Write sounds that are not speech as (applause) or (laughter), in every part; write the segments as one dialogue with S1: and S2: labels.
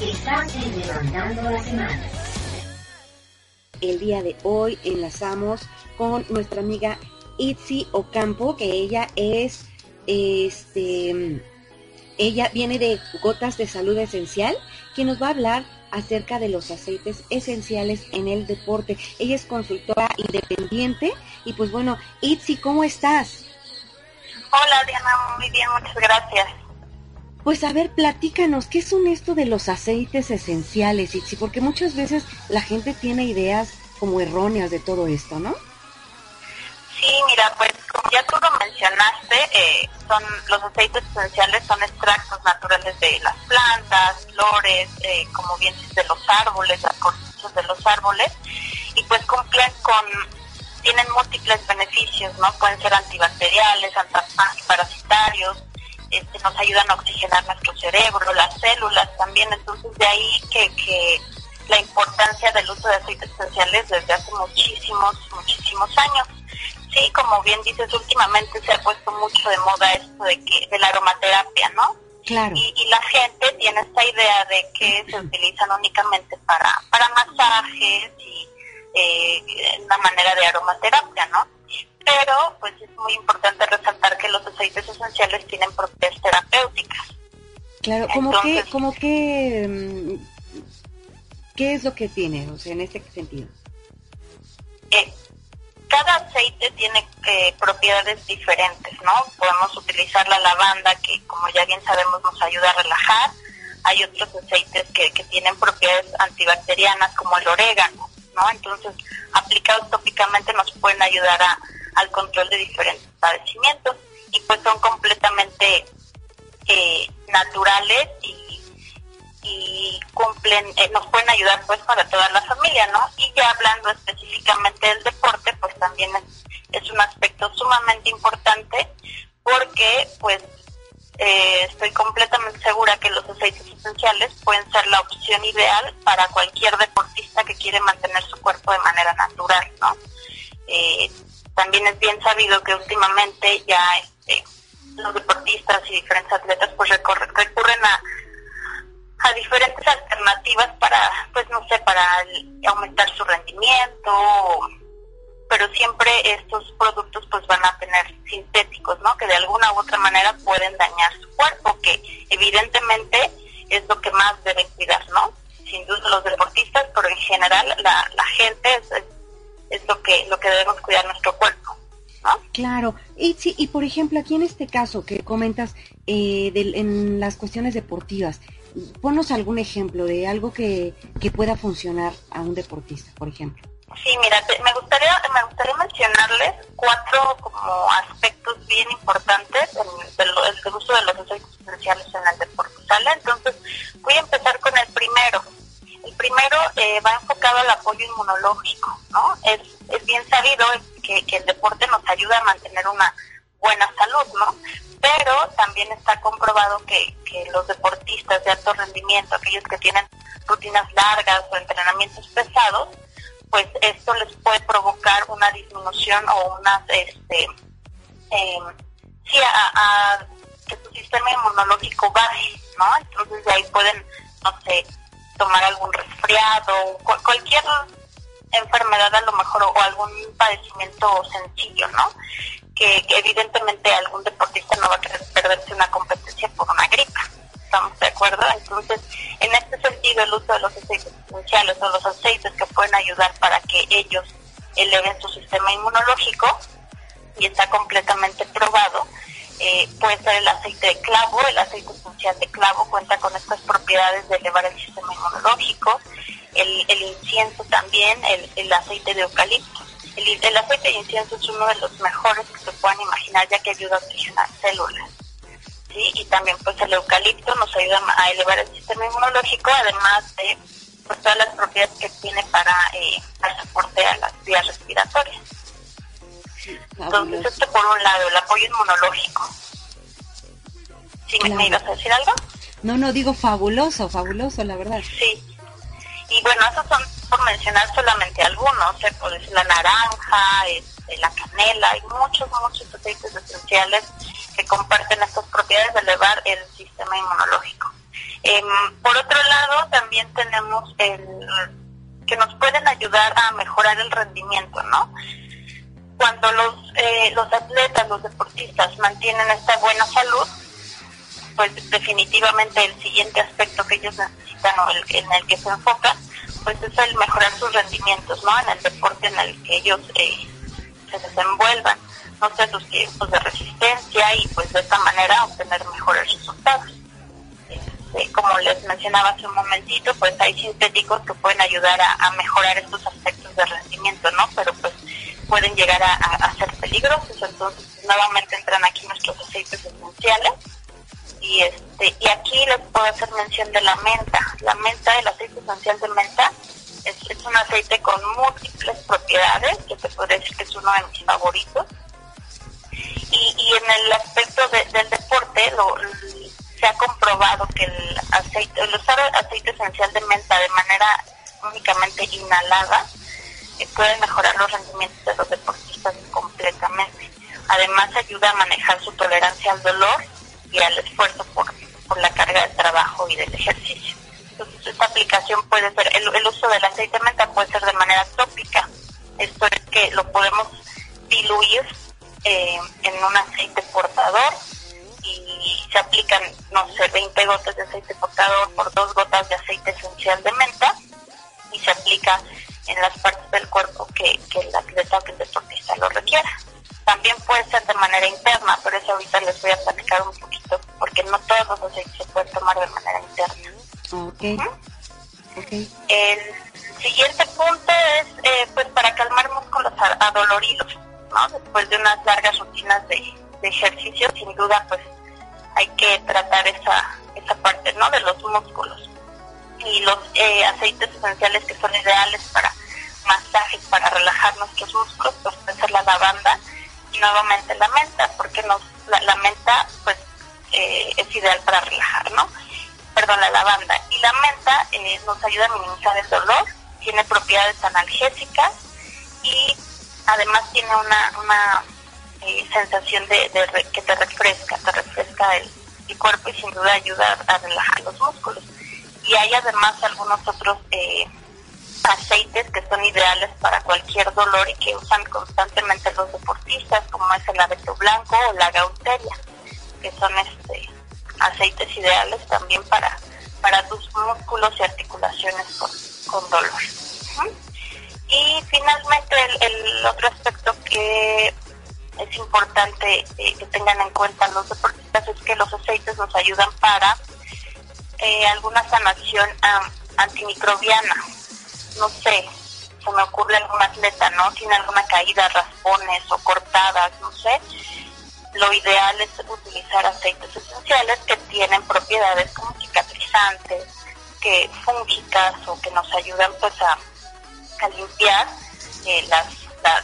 S1: Estás en Levantando la Semana.
S2: El día de hoy enlazamos con nuestra amiga Itzi Ocampo, que ella es, este, ella viene de Gotas de Salud Esencial, que nos va a hablar acerca de los aceites esenciales en el deporte. Ella es consultora independiente y pues bueno, Itzi, ¿cómo estás?
S3: Hola Diana, muy bien, muchas gracias.
S2: Pues a ver, platícanos, ¿qué son esto de los aceites esenciales, Itzi? Porque muchas veces la gente tiene ideas como erróneas de todo esto, ¿no?
S3: Sí, mira, pues como ya tú lo mencionaste, eh, son los aceites esenciales son extractos naturales de las plantas, flores, eh, como bien de los árboles, las cortezas de los árboles, y pues cumplen con, tienen múltiples beneficios, ¿no? Pueden ser antibacteriales, antiparasitarios, este, nos ayudan a oxigenar nuestro cerebro, las células también, entonces de ahí que, que la importancia del uso de aceites esenciales desde hace muchísimos, muchísimos años. Sí, como bien dices, últimamente se ha puesto mucho de moda esto de que de la aromaterapia, ¿no?
S2: Claro.
S3: Y, la gente tiene esta idea de que (clears throat) se utilizan únicamente para, para masajes y eh, una manera de aromaterapia, ¿no? Pero pues es muy importante resaltar que los aceites esenciales tienen propiedades terapéuticas.
S2: Claro, como que, como que, mm, ¿qué es lo que tiene, o sea, en este sentido?
S3: Eh, cada aceite tiene eh, propiedades diferentes, ¿no? Podemos utilizar la lavanda, que como ya bien sabemos nos ayuda a relajar. Hay otros aceites que, que tienen propiedades antibacterianas, como el orégano, ¿no? Entonces, aplicados tópicamente nos pueden ayudar a, al control de diferentes padecimientos y pues son completamente eh, naturales y, y cumplen, eh, nos pueden ayudar pues para toda la familia, ¿no? Y ya hablando específicamente del deporte, pues también es, un aspecto sumamente importante porque pues eh, estoy completamente segura que los aceites esenciales pueden ser la opción ideal para cualquier deportista que quiere mantener su cuerpo de manera natural, ¿no? Eh, también es bien sabido que últimamente ya este, los deportistas y diferentes atletas pues recurren a, a diferentes alternativas para, pues no sé, para aumentar su rendimiento, pero siempre estos productos pues van a tener sintéticos, ¿no? Que de alguna u otra manera pueden dañar su cuerpo, que evidentemente es lo que más deben cuidar, ¿no? Sin duda los deportistas, pero en general la, gente es lo que lo que debemos cuidar nuestro cuerpo. ¿no?
S2: Claro, y, sí, y por ejemplo aquí en este caso que comentas eh, en las cuestiones deportivas, ponos algún ejemplo de algo que, que pueda funcionar a un deportista, por ejemplo.
S3: Sí, mira, me gustaría me gustaría mencionarles cuatro como aspectos bien importantes en el, uso de los aceites esenciales en el deporte, ¿sale? Entonces, voy a empezar con el primero. Primero eh, va enfocado al apoyo inmunológico, ¿no? Es, es bien sabido que, el deporte nos ayuda a mantener una buena salud, ¿no? Pero también está comprobado que, los deportistas de alto rendimiento, aquellos que tienen rutinas largas o entrenamientos pesados, pues esto les puede provocar una disminución o una, este, eh, sí, a, que su sistema inmunológico baje, ¿no? Entonces de ahí pueden, no sé, tomar algún resfriado, cualquier enfermedad a lo mejor o algún padecimiento sencillo, ¿no? Que, que, evidentemente algún deportista no va a querer perderse una competencia por una gripa. ¿Estamos de acuerdo? Entonces, en este sentido, el uso de los aceites esenciales o los aceites que pueden ayudar para que ellos eleven su sistema inmunológico, y está completamente probado, eh, puede ser el aceite de clavo, el aceite esencial de clavo cuenta con estas propiedades de elevar el sistema inmunológico, el, incienso también, el, el, aceite de eucalipto. El, el, aceite de incienso es uno de los mejores que se puedan imaginar ya que ayuda a oxigenar células. ¿sí? Y también pues el eucalipto nos ayuda a elevar el sistema inmunológico, además de pues, todas las propiedades que tiene para eh, soporte a las vías respiratorias. Entonces, esto por un lado, el apoyo inmunológico. ¿Sí claro. me ibas a decir algo?
S2: No, no, digo fabuloso, fabuloso, la verdad.
S3: Sí. Y bueno, esos son por mencionar solamente algunos, ¿eh? pues la naranja, este, la canela, hay muchos, muchos aceites esenciales que comparten estas propiedades de elevar el sistema inmunológico. Em, por otro lado, también tenemos el que nos pueden ayudar a mejorar el rendimiento, ¿no? Cuando los, eh, los atletas, los deportistas mantienen esta buena salud, pues definitivamente el siguiente aspecto que ellos necesitan o el, en el que se enfocan, pues es el mejorar sus rendimientos, ¿no? En el deporte en el que ellos eh, se desenvuelvan, no sé, sus tiempos de resistencia y pues de esta manera obtener mejores resultados. Este, como les mencionaba hace un momentito, pues hay sintéticos que pueden ayudar a, mejorar estos aspectos de rendimiento, ¿no? Pero pueden llegar a, ser peligrosos, entonces nuevamente entran aquí nuestros aceites esenciales y este y aquí les puedo hacer mención de la menta. La menta, el aceite esencial de menta, es, un aceite con múltiples propiedades, que te puedo decir que es uno de mis favoritos. Y, y en el aspecto del deporte, lo, se ha comprobado que el aceite, el usar aceite esencial de menta de manera únicamente inhalada eh, puede mejorar los rendimientos de los deportistas completamente. Además ayuda a manejar su tolerancia al dolor y al esfuerzo por, por la carga de trabajo y del ejercicio. Entonces esta aplicación puede ser, el, uso del aceite de menta puede ser de manera tópica. Esto es que lo podemos diluir eh, en un aceite portador y se aplican, no sé, 20 gotas de aceite portador por dos gotas de aceite esencial de menta y se aplica en las partes del cuerpo que, que el atleta o que el deportista lo requiera. También puede ser de manera interna, pero eso ahorita les voy a platicar un poquito, porque no todos los aceites se pueden tomar de manera interna.
S2: Okay.
S3: El siguiente punto es eh, pues para calmar músculos adoloridos, ¿no? Después de unas largas rutinas de, de ejercicio, sin duda pues hay que tratar esa, esa parte ¿no? de los músculos. Y los eh, aceites esenciales que son ideales para masajes, para relajar nuestros músculos, pues puede ser la lavanda y nuevamente la menta, porque nos, la, menta pues eh, es ideal para relajar, ¿no? Perdón, la lavanda. Y la menta eh, nos ayuda a minimizar el dolor, tiene propiedades analgésicas y además tiene una, una sensación de, que te refresca, te refresca el, cuerpo y sin duda ayuda a, relajar los músculos. Y hay además algunos otros eh, aceites que son ideales para cualquier dolor y que usan constantemente los deportistas, como es el abeto blanco o la gauteria, que son este aceites ideales también para, tus músculos y articulaciones con, dolor. Y finalmente el, otro aspecto que es importante eh, que tengan en cuenta los deportistas es que los aceites nos ayudan para eh, alguna sanación antimicrobiana. No sé, se me ocurre algún atleta, ¿no? Tiene alguna caída, raspones o cortadas, no sé. Lo ideal es utilizar aceites esenciales que tienen propiedades como cicatrizantes, que fúngicas o que nos ayudan pues a, limpiar eh, las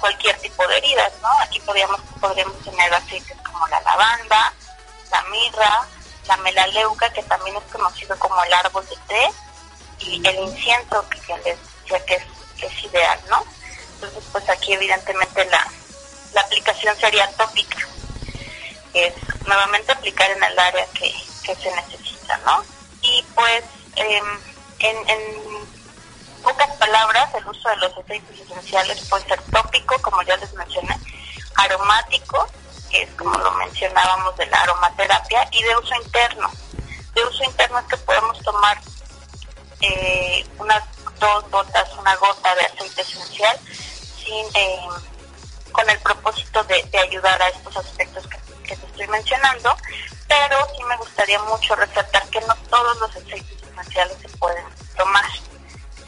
S3: cualquier tipo de heridas, ¿no? Aquí podríamos, podríamos tener aceites como la lavanda, la mirra, la melaleuca, que también es conocido como el árbol de té, y el incienso, que, les decía que es, ideal, ¿no? Entonces, pues aquí evidentemente la, la aplicación sería tópica, es nuevamente aplicar en el área que, que se necesita, ¿no? Y pues em, en, en pocas palabras, el uso de los aceites esenciales puede ser tópico, como ya les mencioné, aromático, que es como lo mencionábamos de la aromaterapia, y de uso interno. De uso interno es que podemos tomar eh, unas dos gotas, una gota de aceite esencial eh, con el propósito de, ayudar a estos aspectos que, te estoy mencionando, pero sí me gustaría mucho resaltar que no todos los aceites esenciales se pueden tomar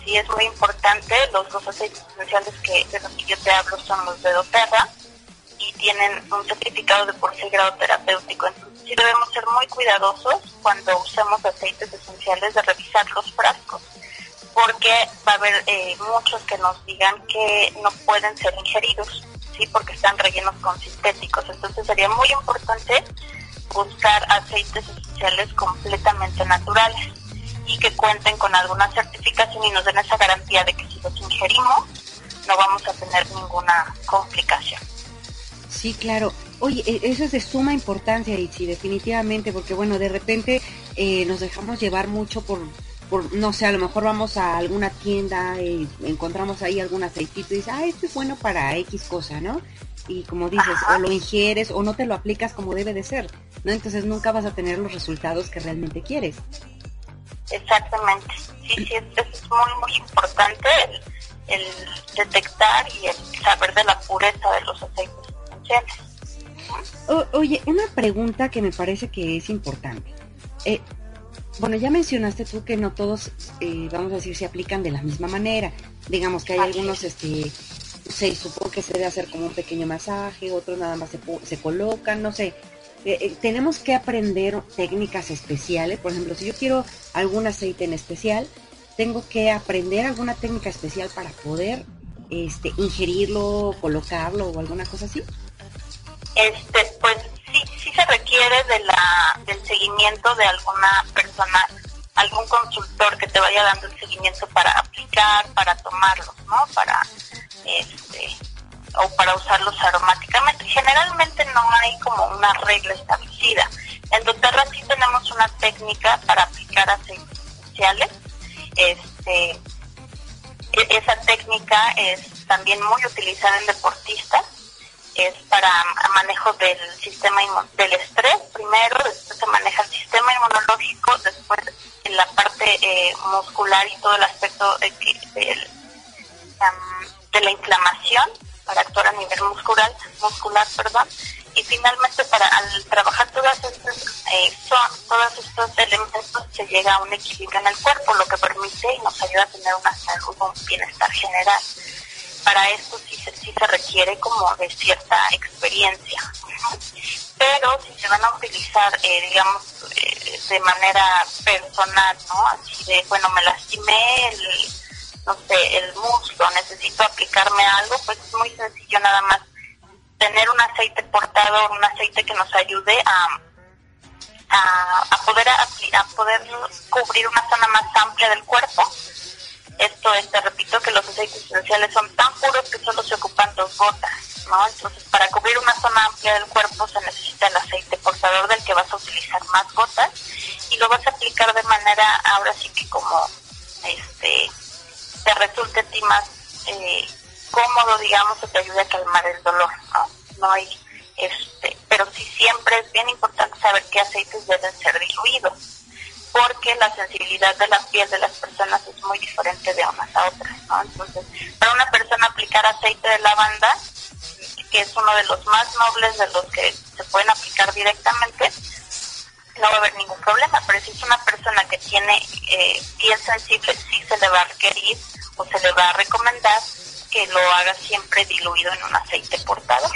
S3: y es muy importante. Los dos aceites esenciales que, de los que yo te hablo son los de doTERRA y tienen un certificado de por sí grado terapéutico. Entonces sí debemos ser muy cuidadosos cuando usemos aceites esenciales de revisar los frascos porque va a haber eh, muchos que nos digan que no pueden ser ingeridos, sí, porque están rellenos con sintéticos. Entonces sería muy importante buscar aceites esenciales completamente naturales y que cuenten con alguna certificación y nos den esa garantía de que si los ingerimos no vamos a tener ninguna complicación.
S2: Sí, claro. Oye, e, eso es de suma importancia, Ichi, definitivamente, porque bueno, de repente eh, nos dejamos llevar mucho por, por, no sé, a lo mejor vamos a alguna tienda y encontramos ahí algún aceitito y dices, ah, este es bueno para X cosa, ¿no? Y como dices, o lo ingieres o no te lo aplicas como debe de ser, ¿no? Entonces nunca vas a tener los resultados que realmente quieres.
S3: Exactamente, sí, sí, es, muy, muy importante el, detectar y el saber de la pureza de los aceites esenciales.
S2: oye, una pregunta que me parece que es importante. Eh, bueno, ya mencionaste tú que no todos, eh, vamos a decir, se aplican de la misma manera. Digamos que hay algunos, este, se supone que se debe hacer como un pequeño masaje, otros nada más se, se colocan, no sé. Eh, eh, tenemos que aprender técnicas especiales. Por ejemplo, si yo quiero algún aceite en especial, tengo que aprender alguna técnica especial para poder este, ingerirlo, colocarlo o alguna cosa así.
S3: Este, pues sí, sí se requiere de del seguimiento de alguna persona, algún consultor que te vaya dando el seguimiento para aplicar, para tomarlos, ¿no? Para, este, o para usarlos aromáticamente. Generalmente no hay como una regla establecida. En doTERRA sí tenemos una técnica para aplicar aceites esenciales. Este, e-, esa técnica es también muy utilizada en deportistas. Es para manejo del sistema del estrés primero, después se maneja el sistema inmunológico, después la parte eh, muscular y todo el aspecto de, de la inflamación para actuar a nivel muscular, muscular perdón, y finalmente para al trabajar todas estas, eh, son, todos estos elementos se llega a un equilibrio en el cuerpo, lo que permite y nos ayuda a tener una salud, un bienestar general. Para esto sí, sí se requiere como de cierta experiencia. Pero si se van a utilizar, eh, digamos, eh, de manera personal, ¿no? Así de, bueno, me lastimé el no sé, el muslo, necesito aplicarme algo, pues es muy sencillo nada más tener un aceite portador, un aceite que nos ayude a, a, poder a, poder cubrir una zona más amplia del cuerpo. Esto es, te repito, que los aceites esenciales son tan puros que solo se ocupan dos gotas, ¿no? Entonces, para cubrir una zona amplia del cuerpo se necesita el aceite portador del que vas a utilizar más gotas y lo vas a aplicar de manera, ahora sí que como, este, te resulte a ti más eh, cómodo, digamos, que te ayude a calmar el dolor, ¿no? No hay, este, pero sí siempre es bien importante saber qué aceites deben ser diluidos, porque la sensibilidad de la piel de las personas es muy diferente de unas a otras, ¿no? Entonces, para una persona aplicar aceite de lavanda, que es uno de los más nobles de los que se pueden aplicar directamente, no va a haber ningún problema, pero si es una persona que tiene eh, piel sensible, sí se le va a requerir o se le va a recomendar que lo haga siempre diluido en un aceite portador.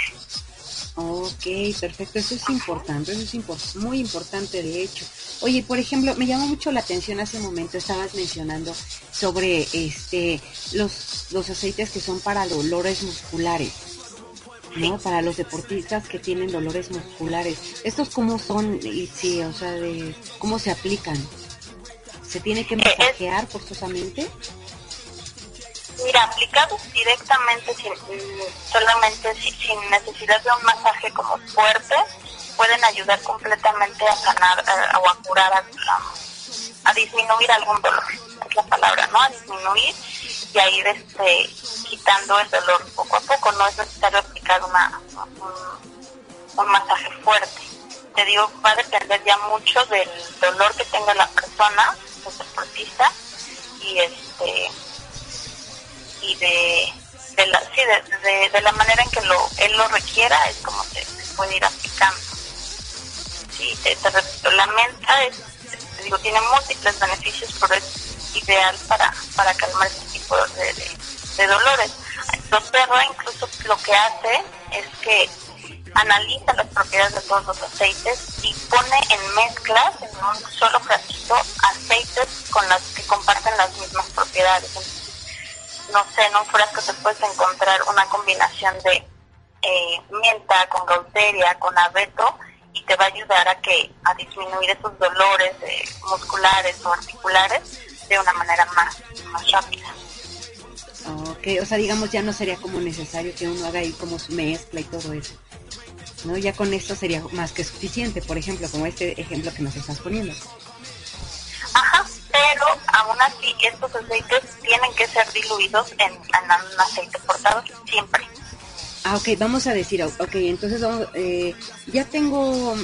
S2: Ok, perfecto, eso es importante, eso es muy importante de hecho. Oye, por ejemplo, me llamó mucho la atención hace un momento, estabas mencionando sobre este los, los aceites que son para dolores musculares. ¿no? Para los deportistas que tienen dolores musculares. ¿Estos cómo son? Y sí, o sea, de, ¿cómo se aplican? ¿Se tiene que masajear forzosamente?
S3: Mira, aplicados directamente, sin, solamente sin necesidad de un masaje como fuerte, pueden ayudar completamente a sanar o a curar, a, a disminuir algún dolor, es la palabra, ¿no? A disminuir y a ir este, quitando el dolor poco a poco. No es necesario aplicar una, un, masaje fuerte. Te digo, va a depender ya mucho del dolor que tenga la persona, el deportista, y este y de, de la sí, de, de, la manera en que lo él lo requiera es como se, puede ir aplicando. Sí, te, repito, la menta es, digo, tiene múltiples beneficios, pero es ideal para, para calmar este tipo de, de dolores. doTERRA incluso lo que hace es que analiza las propiedades de todos los aceites y pone en mezclas, en un solo frasquito, aceites con las que comparten las mismas propiedades. No sé, en un frasco te puedes encontrar una combinación de eh, menta con gauteria, con abeto, y te va a ayudar a que a disminuir esos dolores eh, musculares o articulares de una manera más, más rápida.
S2: Ok, o sea, digamos, ya no sería como necesario que uno haga ahí como su mezcla y todo eso. ¿No? Ya con esto sería más que suficiente, por ejemplo, como este ejemplo que nos estás poniendo.
S3: Así estos aceites tienen que ser diluidos en, un aceite portador, siempre.
S2: Ah, ok, vamos a decir, ok, entonces vamos, eh, ya tengo,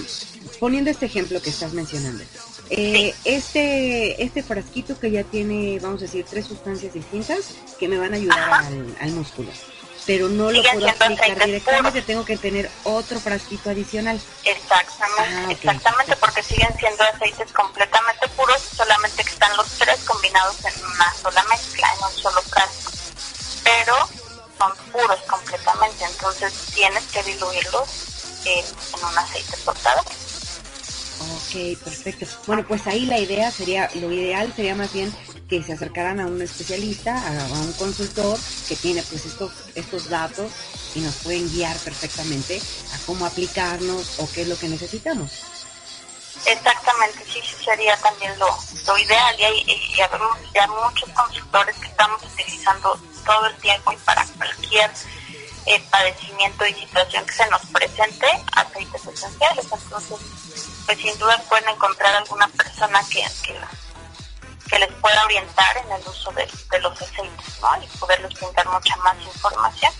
S2: poniendo este ejemplo que estás mencionando, eh, este, este frasquito que ya tiene, vamos a decir, tres sustancias distintas que me van a ayudar al, músculo pero no lo puedo aplicar directamente, tengo que tener otro frasquito adicional.
S3: Exactamente, ah, exactamente, porque siguen siendo aceites completamente puros, solamente que están los tres combinados en una sola mezcla, en un solo frasco. Pero son puros completamente, entonces tienes que diluirlos en, un aceite portado.
S2: Ok, perfecto. Bueno, pues ahí la idea sería, lo ideal sería más bien que se acercaran a un especialista, a, un consultor que tiene pues estos, estos datos y nos pueden guiar perfectamente a cómo aplicarnos o qué es lo que necesitamos.
S3: Exactamente, sí, sí sería también lo, lo ideal y, hay, vemos ya muchos consultores que estamos utilizando todo el tiempo y para cualquier eh, padecimiento y situación que se nos presente aceites esenciales. Entonces, pues sin duda pueden encontrar alguna persona que, que, les pueda orientar en el uso de, los aceites ¿no? y poderles brindar mucha más información.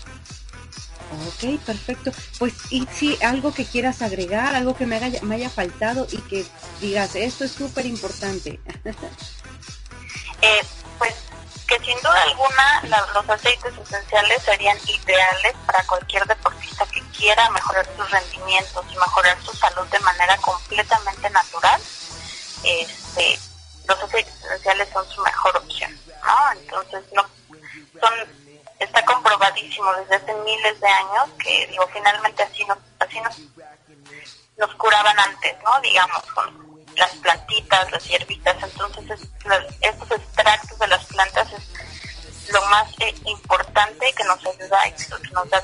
S2: Ok, perfecto. Pues, y si algo que quieras agregar, algo que me haya, me haya faltado y que digas, esto es súper importante. (laughs)
S3: eh, pues que sin duda alguna los aceites esenciales serían ideales para cualquier deportista que quiera mejorar sus rendimientos y mejorar su salud de manera completamente natural. Entonces, no, son, está comprobadísimo desde hace miles de años que, digo, finalmente así nos, así nos, nos curaban antes, ¿no? Digamos, con las plantitas, las hierbitas, entonces estos extractos de las plantas es lo más eh, importante que nos ayuda y que nos da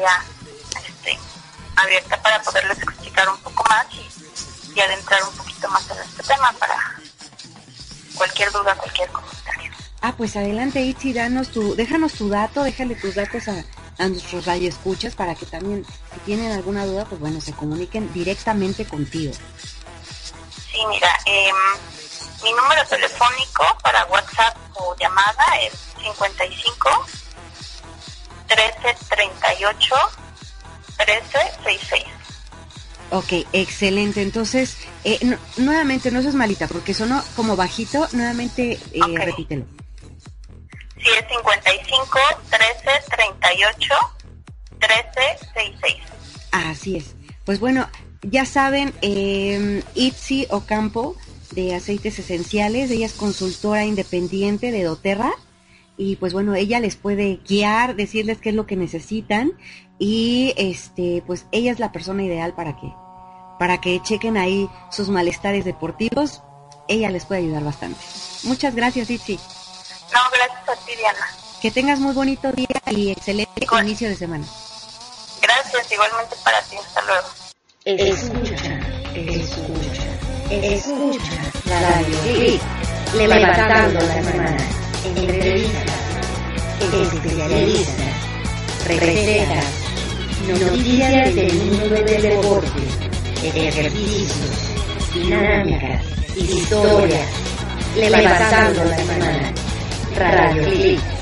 S3: estaría este, abierta para poderles explicar un poco más y, y adentrar un poquito más en este tema para cualquier duda, cualquier comentario.
S2: Ah, pues adelante Itzi, danos tu, déjanos tu dato, déjale tus datos a, a nuestros radioescuchas para que también, si tienen alguna duda, pues bueno, se comuniquen directamente contigo.
S3: Sí, mira, eh, mi número telefónico para WhatsApp o llamada es 55 13 38 13 66.
S2: Ok, excelente. Entonces, eh, nuevamente, no seas malita, porque sonó como bajito. Nuevamente, eh, repítelo.
S3: Sí, es 55 13 38 13 66.
S2: Así es. Pues bueno, ya saben, eh, Itzi Ocampo de Aceites Esenciales, ella es consultora independiente de doTERRA y pues bueno, ella les puede guiar, decirles qué es lo que necesitan y este pues ella es la persona ideal para que para que chequen ahí sus malestares deportivos. Ella les puede ayudar bastante. Muchas gracias, Itzi.
S3: No, gracias a ti, Diana.
S2: Que tengas muy bonito día y excelente inicio de semana.
S3: Gracias, igualmente para ti. Hasta luego.
S1: Escucha, escucha, escucha. Radio Levantando la semana. Entrevistas, especialistas, recetas, noticias del mundo del deporte, ejercicios, dinámicas, historias. Levantando la semana. Radio Click